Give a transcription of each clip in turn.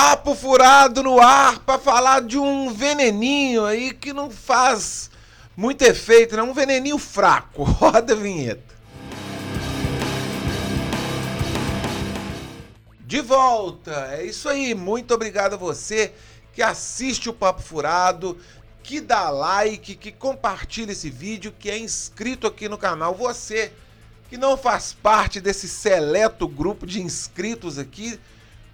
Papo furado no ar para falar de um veneninho aí que não faz muito efeito, né? Um veneninho fraco. Roda a vinheta. De volta, é isso aí. Muito obrigado a você que assiste o Papo Furado, que dá like, que compartilha esse vídeo, que é inscrito aqui no canal. Você que não faz parte desse seleto grupo de inscritos aqui,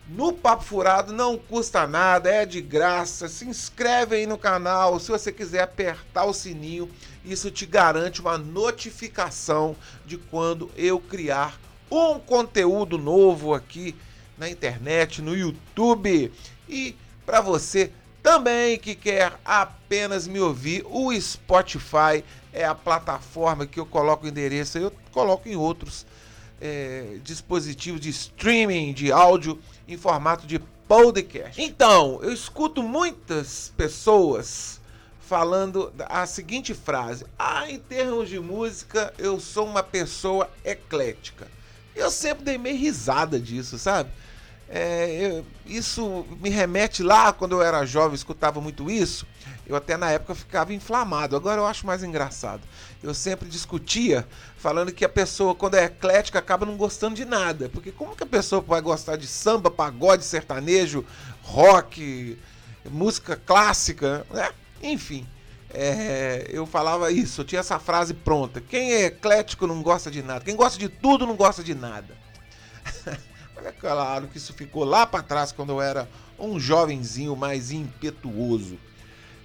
no Papo Furado não custa nada, é de graça. Se inscreve aí no canal. Se você quiser apertar o sininho, isso te garante uma notificação de quando eu criar um conteúdo novo aqui na internet, no YouTube. E para você também que quer apenas me ouvir, o Spotify é a plataforma que eu coloco o endereço, eu coloco em outros é, dispositivos de streaming de áudio em formato de podcast. Então, eu escuto muitas pessoas falando a seguinte frase: Ah, em termos de música, eu sou uma pessoa eclética. Eu sempre dei meio risada disso, sabe? É, eu, isso me remete lá quando eu era jovem, escutava muito isso. Eu até na época ficava inflamado. Agora eu acho mais engraçado. Eu sempre discutia falando que a pessoa, quando é eclética, acaba não gostando de nada. Porque como que a pessoa vai gostar de samba, pagode, sertanejo, rock, música clássica, né? Enfim. É, eu falava isso, eu tinha essa frase pronta. Quem é eclético não gosta de nada. Quem gosta de tudo não gosta de nada. É claro que isso ficou lá para trás quando eu era um jovenzinho mais impetuoso.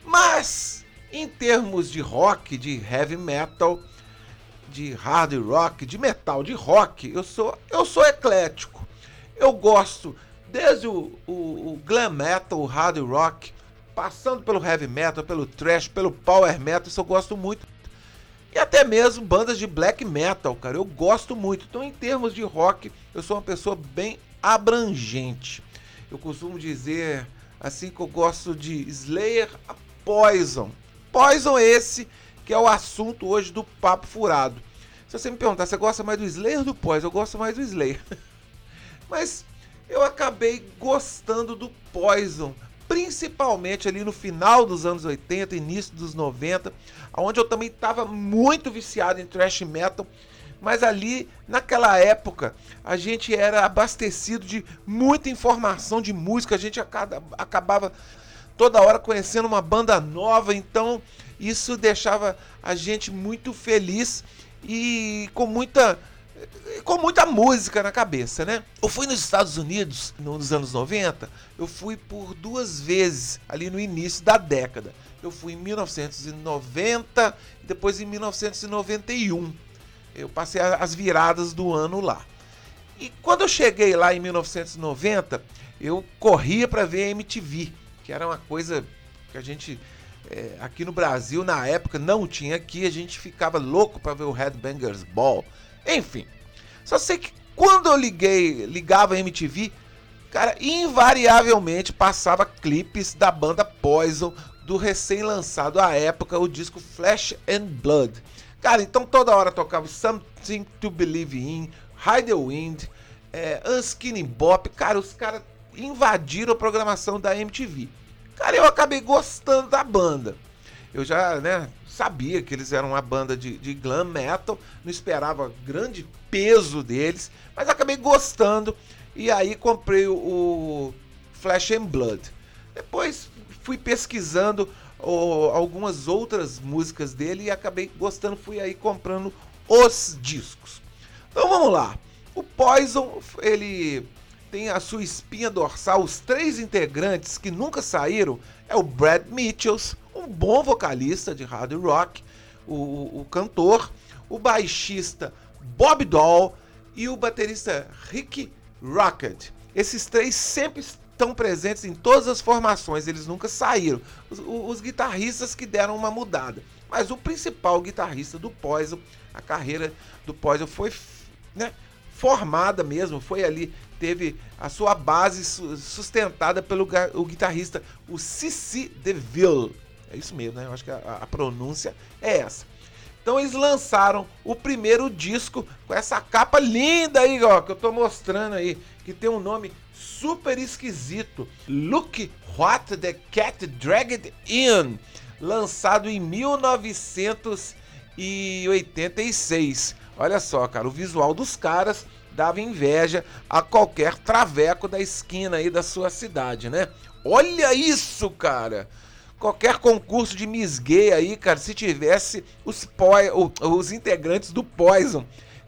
Mas em termos de rock, de heavy metal, de hard rock, de metal, de rock, eu sou eu sou eclético. Eu gosto desde o, o, o glam metal, o hard rock, passando pelo heavy metal, pelo thrash, pelo power metal, isso eu gosto muito. E até mesmo bandas de black metal, cara, eu gosto muito. Então, em termos de rock, eu sou uma pessoa bem abrangente. Eu costumo dizer assim que eu gosto de Slayer Poison. Poison esse que é o assunto hoje do Papo Furado. Se você me perguntar, você gosta mais do Slayer ou do Poison? Eu gosto mais do Slayer. Mas eu acabei gostando do Poison principalmente ali no final dos anos 80, início dos 90, onde eu também estava muito viciado em thrash metal, mas ali naquela época a gente era abastecido de muita informação de música, a gente acabava toda hora conhecendo uma banda nova, então isso deixava a gente muito feliz e com muita com muita música na cabeça, né? Eu fui nos Estados Unidos nos anos 90, eu fui por duas vezes ali no início da década. Eu fui em 1990 e depois em 1991. Eu passei as viradas do ano lá. E quando eu cheguei lá em 1990, eu corria para ver a MTV, que era uma coisa que a gente é, aqui no Brasil na época não tinha aqui, a gente ficava louco para ver o Headbangers Ball. Enfim, só sei que quando eu liguei, ligava a MTV, cara, invariavelmente passava clipes da banda Poison do recém-lançado à época o disco Flesh and Blood. Cara, então toda hora tocava Something to Believe in, Hide the Wind, é, Unskinny Bop. Cara, os caras invadiram a programação da MTV. Cara, eu acabei gostando da banda. Eu já, né, sabia que eles eram uma banda de, de glam metal, não esperava grande peso deles, mas acabei gostando e aí comprei o, Flash and Blood. Depois fui pesquisando algumas outras músicas dele e acabei gostando, fui aí comprando os discos. Então vamos lá. O Poison, ele tem a sua espinha dorsal, os três integrantes que nunca saíram é o Brad Mitchells, um bom vocalista de hard rock, o, o cantor, o baixista Bob Doll e o baterista Rick Rocket. Esses três sempre estão presentes em todas as formações, eles nunca saíram. Os, os, guitarristas que deram uma mudada. Mas o principal guitarrista do Poison, a carreira do Poison foi né, formada mesmo, foi ali, teve a sua base sustentada pelo o guitarrista, o Cici DeVille. É isso mesmo, né? Eu acho que a, a pronúncia é essa. Então eles lançaram o primeiro disco com essa capa linda aí, ó, que eu tô mostrando aí, que tem um nome super esquisito. Look What the Cat Dragged In, lançado em 1986. Olha só, cara, o visual dos caras dava inveja a qualquer traveco da esquina aí da sua cidade, né? Olha isso, cara! Qualquer concurso de Miss Gay aí, cara, se tivesse os, os integrantes do Poison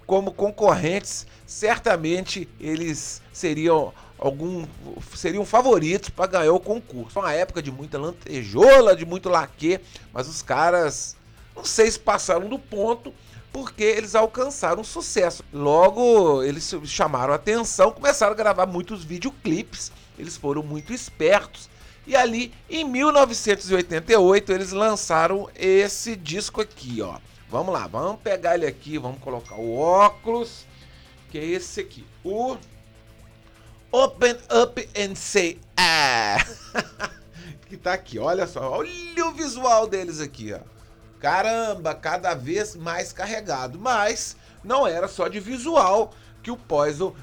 como concorrentes, certamente eles seriam algum seriam favoritos para ganhar o concurso. Uma época de muita lantejola, de muito laque, mas os caras não sei se passaram do ponto porque eles alcançaram sucesso. Logo, eles chamaram atenção, começaram a gravar muitos videoclipes, eles foram muito espertos. E ali, em 1988, eles lançaram esse disco aqui, ó. Vamos lá, vamos pegar ele aqui, vamos colocar o óculos, que é esse aqui. O Open Up and Say Ah. que tá aqui, olha só, olha o visual deles aqui, ó. Caramba, cada vez mais carregado. Mas não era só de visual que o Poison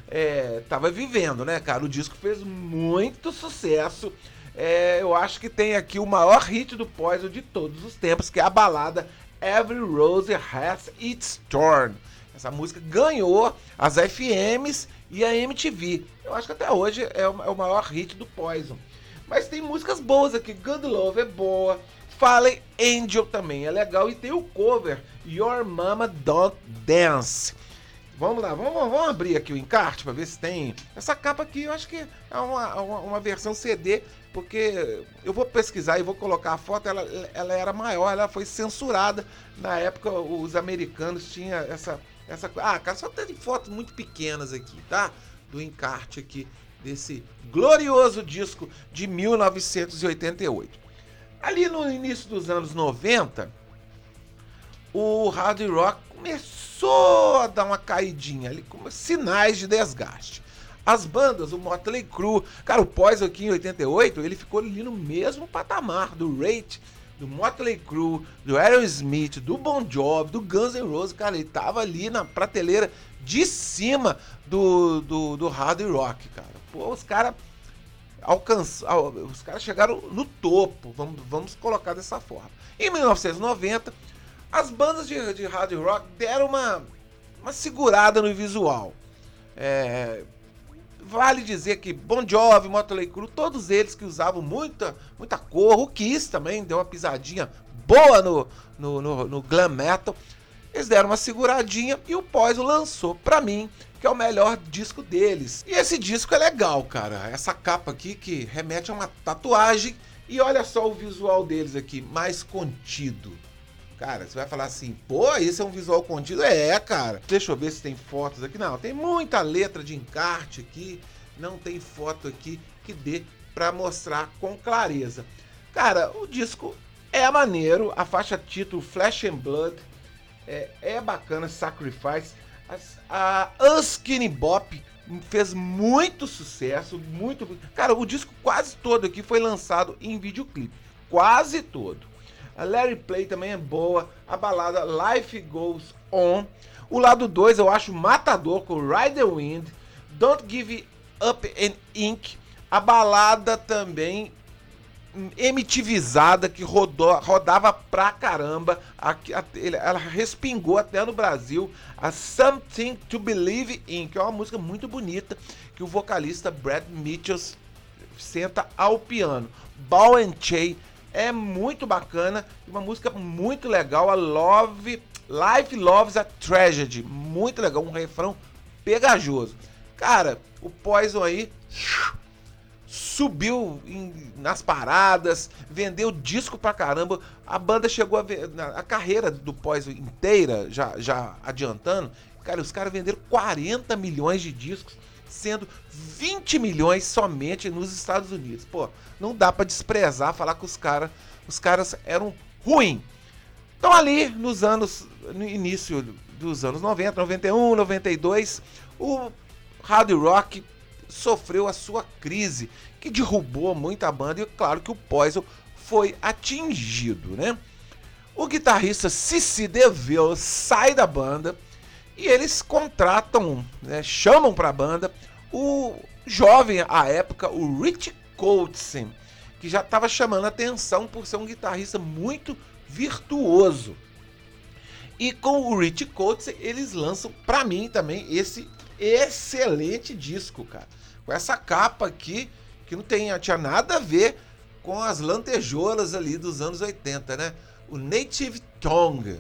estava é, vivendo, né, cara? O disco fez muito sucesso. É, eu acho que tem aqui o maior hit do Poison de todos os tempos, que é a balada Every Rose Has Its Thorn. Essa música ganhou as FMs e a MTV. Eu acho que até hoje é o, é o maior hit do Poison. Mas tem músicas boas aqui. Good Love é boa. Fallen Angel também é legal. E tem o cover Your Mama Don't Dance. Vamos lá, vamos, vamos abrir aqui o encarte para ver se tem. Essa capa aqui eu acho que é uma, uma, uma, versão CD, porque eu vou pesquisar e vou colocar a foto. Ela, ela era maior, ela foi censurada. Na época, os americanos tinham essa. essa ah, cara, só tem fotos muito pequenas aqui, tá? Do encarte aqui desse glorioso disco de 1988. Ali no início dos anos 90, o hard rock começou a dar uma caidinha ali, com sinais de desgaste. As bandas, o Motley Crue, cara, o Poison aqui em 88, ele ficou ali no mesmo patamar do Rate, do Motley Crue, do Aerosmith, do Bon Jovi, do Guns N' Roses, cara, ele tava ali na prateleira de cima do, do, do hard rock, cara. Pô, os caras alcançar, os caras chegaram no topo, vamos, vamos colocar dessa forma. Em 1990, as bandas de, de hard rock deram uma, uma segurada no visual. É, vale dizer que Bon Jovi, Motley Crue, todos eles que usavam muita, muita cor, o Kiss também deu uma pisadinha boa no, no, no, no glam metal. Eles deram uma seguradinha e o Poison lançou para mim que é o melhor disco deles. E esse disco é legal, cara. Essa capa aqui que remete a uma tatuagem. E olha só o visual deles aqui, mais contido. Cara, você vai falar assim, pô, esse é um visual contido? É, cara. Deixa eu ver se tem fotos aqui. Não, tem muita letra de encarte aqui. Não tem foto aqui que dê para mostrar com clareza. Cara, o disco é maneiro. A faixa título Flash and Blood é, é bacana, Sacrifice. A Unskinny Bop fez muito sucesso, muito. Cara, o disco quase todo aqui foi lançado em videoclipe, quase todo. A Larry Play também é boa, a balada Life Goes On. O lado 2 eu acho matador com Ride the Wind, Don't Give Up and Ink. A balada também emitivizada que rodou, rodava pra caramba. A, a, ela respingou até no Brasil. A Something to Believe in, que é uma música muito bonita que o vocalista Brad Mitchell senta ao piano. Ball and Chain é muito bacana, uma música muito legal. A Love, Life Loves a Tragedy, muito legal, um refrão pegajoso. Cara, o Poison aí subiu em, nas paradas, vendeu disco pra caramba. A banda chegou a a carreira do Poison inteira, já, já adiantando. Cara, os caras venderam 40 milhões de discos, sendo 20 milhões somente nos Estados Unidos. Pô, não dá para desprezar, falar que os caras os caras eram ruins. Então ali nos anos no início dos anos 90, 91, 92, o hard rock sofreu a sua crise, que derrubou muita banda e claro que o Poison foi atingido, né? O guitarrista Cici DeVille sai da banda e eles contratam, né, chamam para a banda o jovem à época, o Rich Colson, que já estava chamando atenção por ser um guitarrista muito virtuoso. E com o Rich Colson, eles lançam, para mim também, esse excelente disco, cara. Com essa capa aqui, que não tem, tinha nada a ver com as lantejoulas ali dos anos 80, né? O Native Tongue.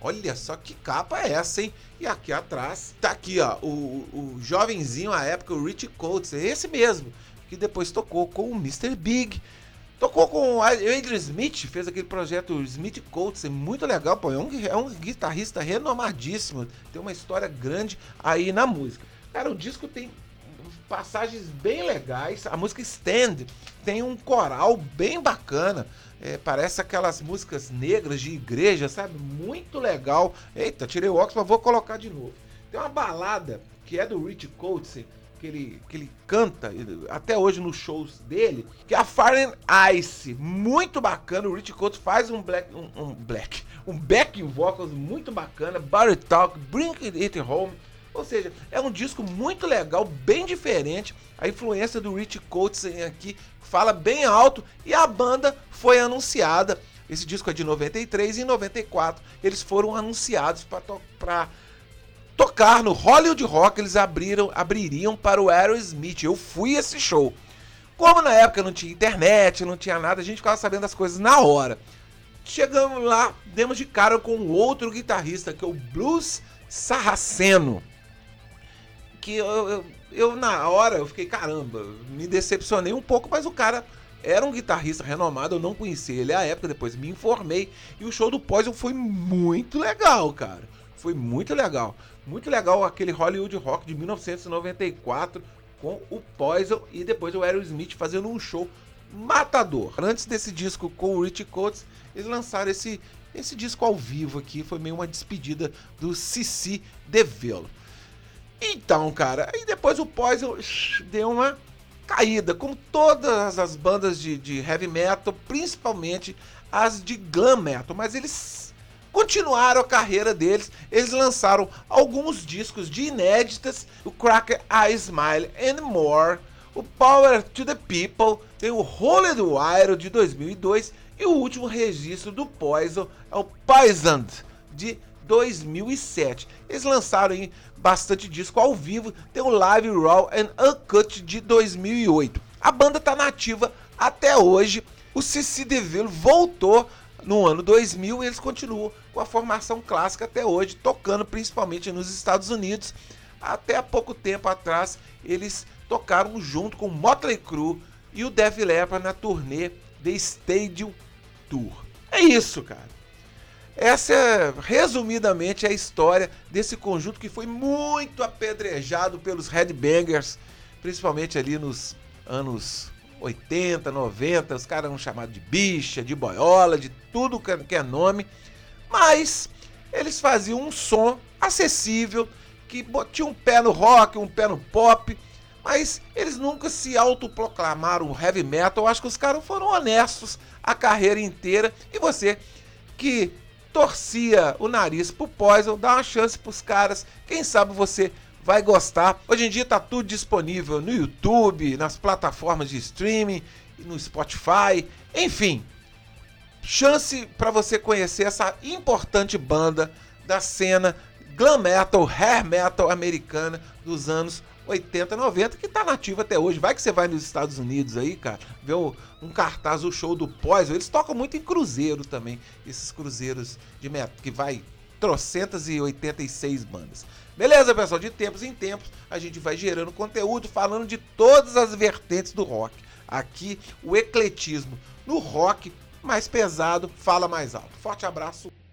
Olha só que capa é essa, hein? E aqui atrás tá aqui, ó, o, o jovenzinho à época, o Rich Coates, esse mesmo, que depois tocou com o Mr. Big. Tocou com o Adrian Smith, fez aquele projeto Smith Coates, é muito legal, pô, é um, é um guitarrista renomadíssimo, tem uma história grande aí na música. Cara, o disco tem passagens bem legais. A música Stand tem um coral bem bacana. É, parece aquelas músicas negras de igreja, sabe? Muito legal. Eita, tirei o óculos, mas vou colocar de novo. Tem uma balada que é do Rich Coates, que ele, que ele canta até hoje nos shows dele, que é a Fire Ice. Muito bacana. O Rich Coates faz um black, um, um black, um backing vocals muito bacana. Barry Talk, Bring It Home ou seja, é um disco muito legal, bem diferente. A influência do Rich Coates aqui fala bem alto e a banda foi anunciada. Esse disco é de 93 e em 94 eles foram anunciados para to tocar no Hollywood Rock. Eles abriram, abririam para o Aerosmith. Eu fui esse show. Como na época não tinha internet, não tinha nada, a gente ficava sabendo das coisas na hora. Chegamos lá, demos de cara com outro guitarrista, que é o Blues Sarraceno que eu, eu, eu, na hora eu fiquei, caramba, me decepcionei um pouco, mas o cara era um guitarrista renomado, eu não conhecia ele à época, depois me informei. E o show do Poison foi muito legal, cara. Foi muito legal. Muito legal aquele Hollywood Rock de 1994 com o Poison e depois o Aerosmith fazendo um show matador. Antes desse disco com o Rich Coates, eles lançaram esse, esse disco ao vivo aqui. Foi meio uma despedida do Cici DeVille. Então, cara, aí depois o Poison deu uma caída, como todas as bandas de, de heavy metal, principalmente as de glam metal, mas eles continuaram a carreira deles. Eles lançaram alguns discos de inéditas, o Cracker I Smile and More, o Power to the People, tem o Holy Wire de 2002 e o último registro do Poison é o Poisoned de 2007. Eles lançaram aí bastante disco ao vivo, tem o Live Raw and Uncut de 2008. A banda tá nativa até hoje. O Cici DeVille voltou no ano 2000 e eles continuam com a formação clássica até hoje, tocando principalmente nos Estados Unidos. Até há pouco tempo atrás, eles tocaram junto com Motley Crue e o Def Leppard na turnê The Stadium Tour. É isso, cara. Essa é, resumidamente, a história desse conjunto que foi muito apedrejado pelos headbangers, principalmente ali nos anos 80, 90. Os caras eram chamados de bicha, de boiola, de tudo que é nome. Mas eles faziam um som acessível, que tinha um pé no rock, um pé no pop, mas eles nunca se autoproclamaram heavy metal. Eu acho que os caras foram honestos a carreira inteira. E você que torcia o nariz pro Poison, dá uma chance pros caras. Quem sabe você vai gostar. Hoje em dia tá tudo disponível no YouTube, nas plataformas de streaming, no Spotify, enfim. Chance para você conhecer essa importante banda da cena glam metal, hair metal americana dos anos 80, 90, que tá nativa até hoje. Vai que você vai nos Estados Unidos aí, cara, ver um cartaz, o show do Poison. Eles tocam muito em cruzeiro também, esses cruzeiros de metal, que vai trocentas e 86 bandas. Beleza, pessoal? De tempos em tempos, a gente vai gerando conteúdo falando de todas as vertentes do rock. Aqui, o ecletismo no rock mais pesado fala mais alto. Forte abraço.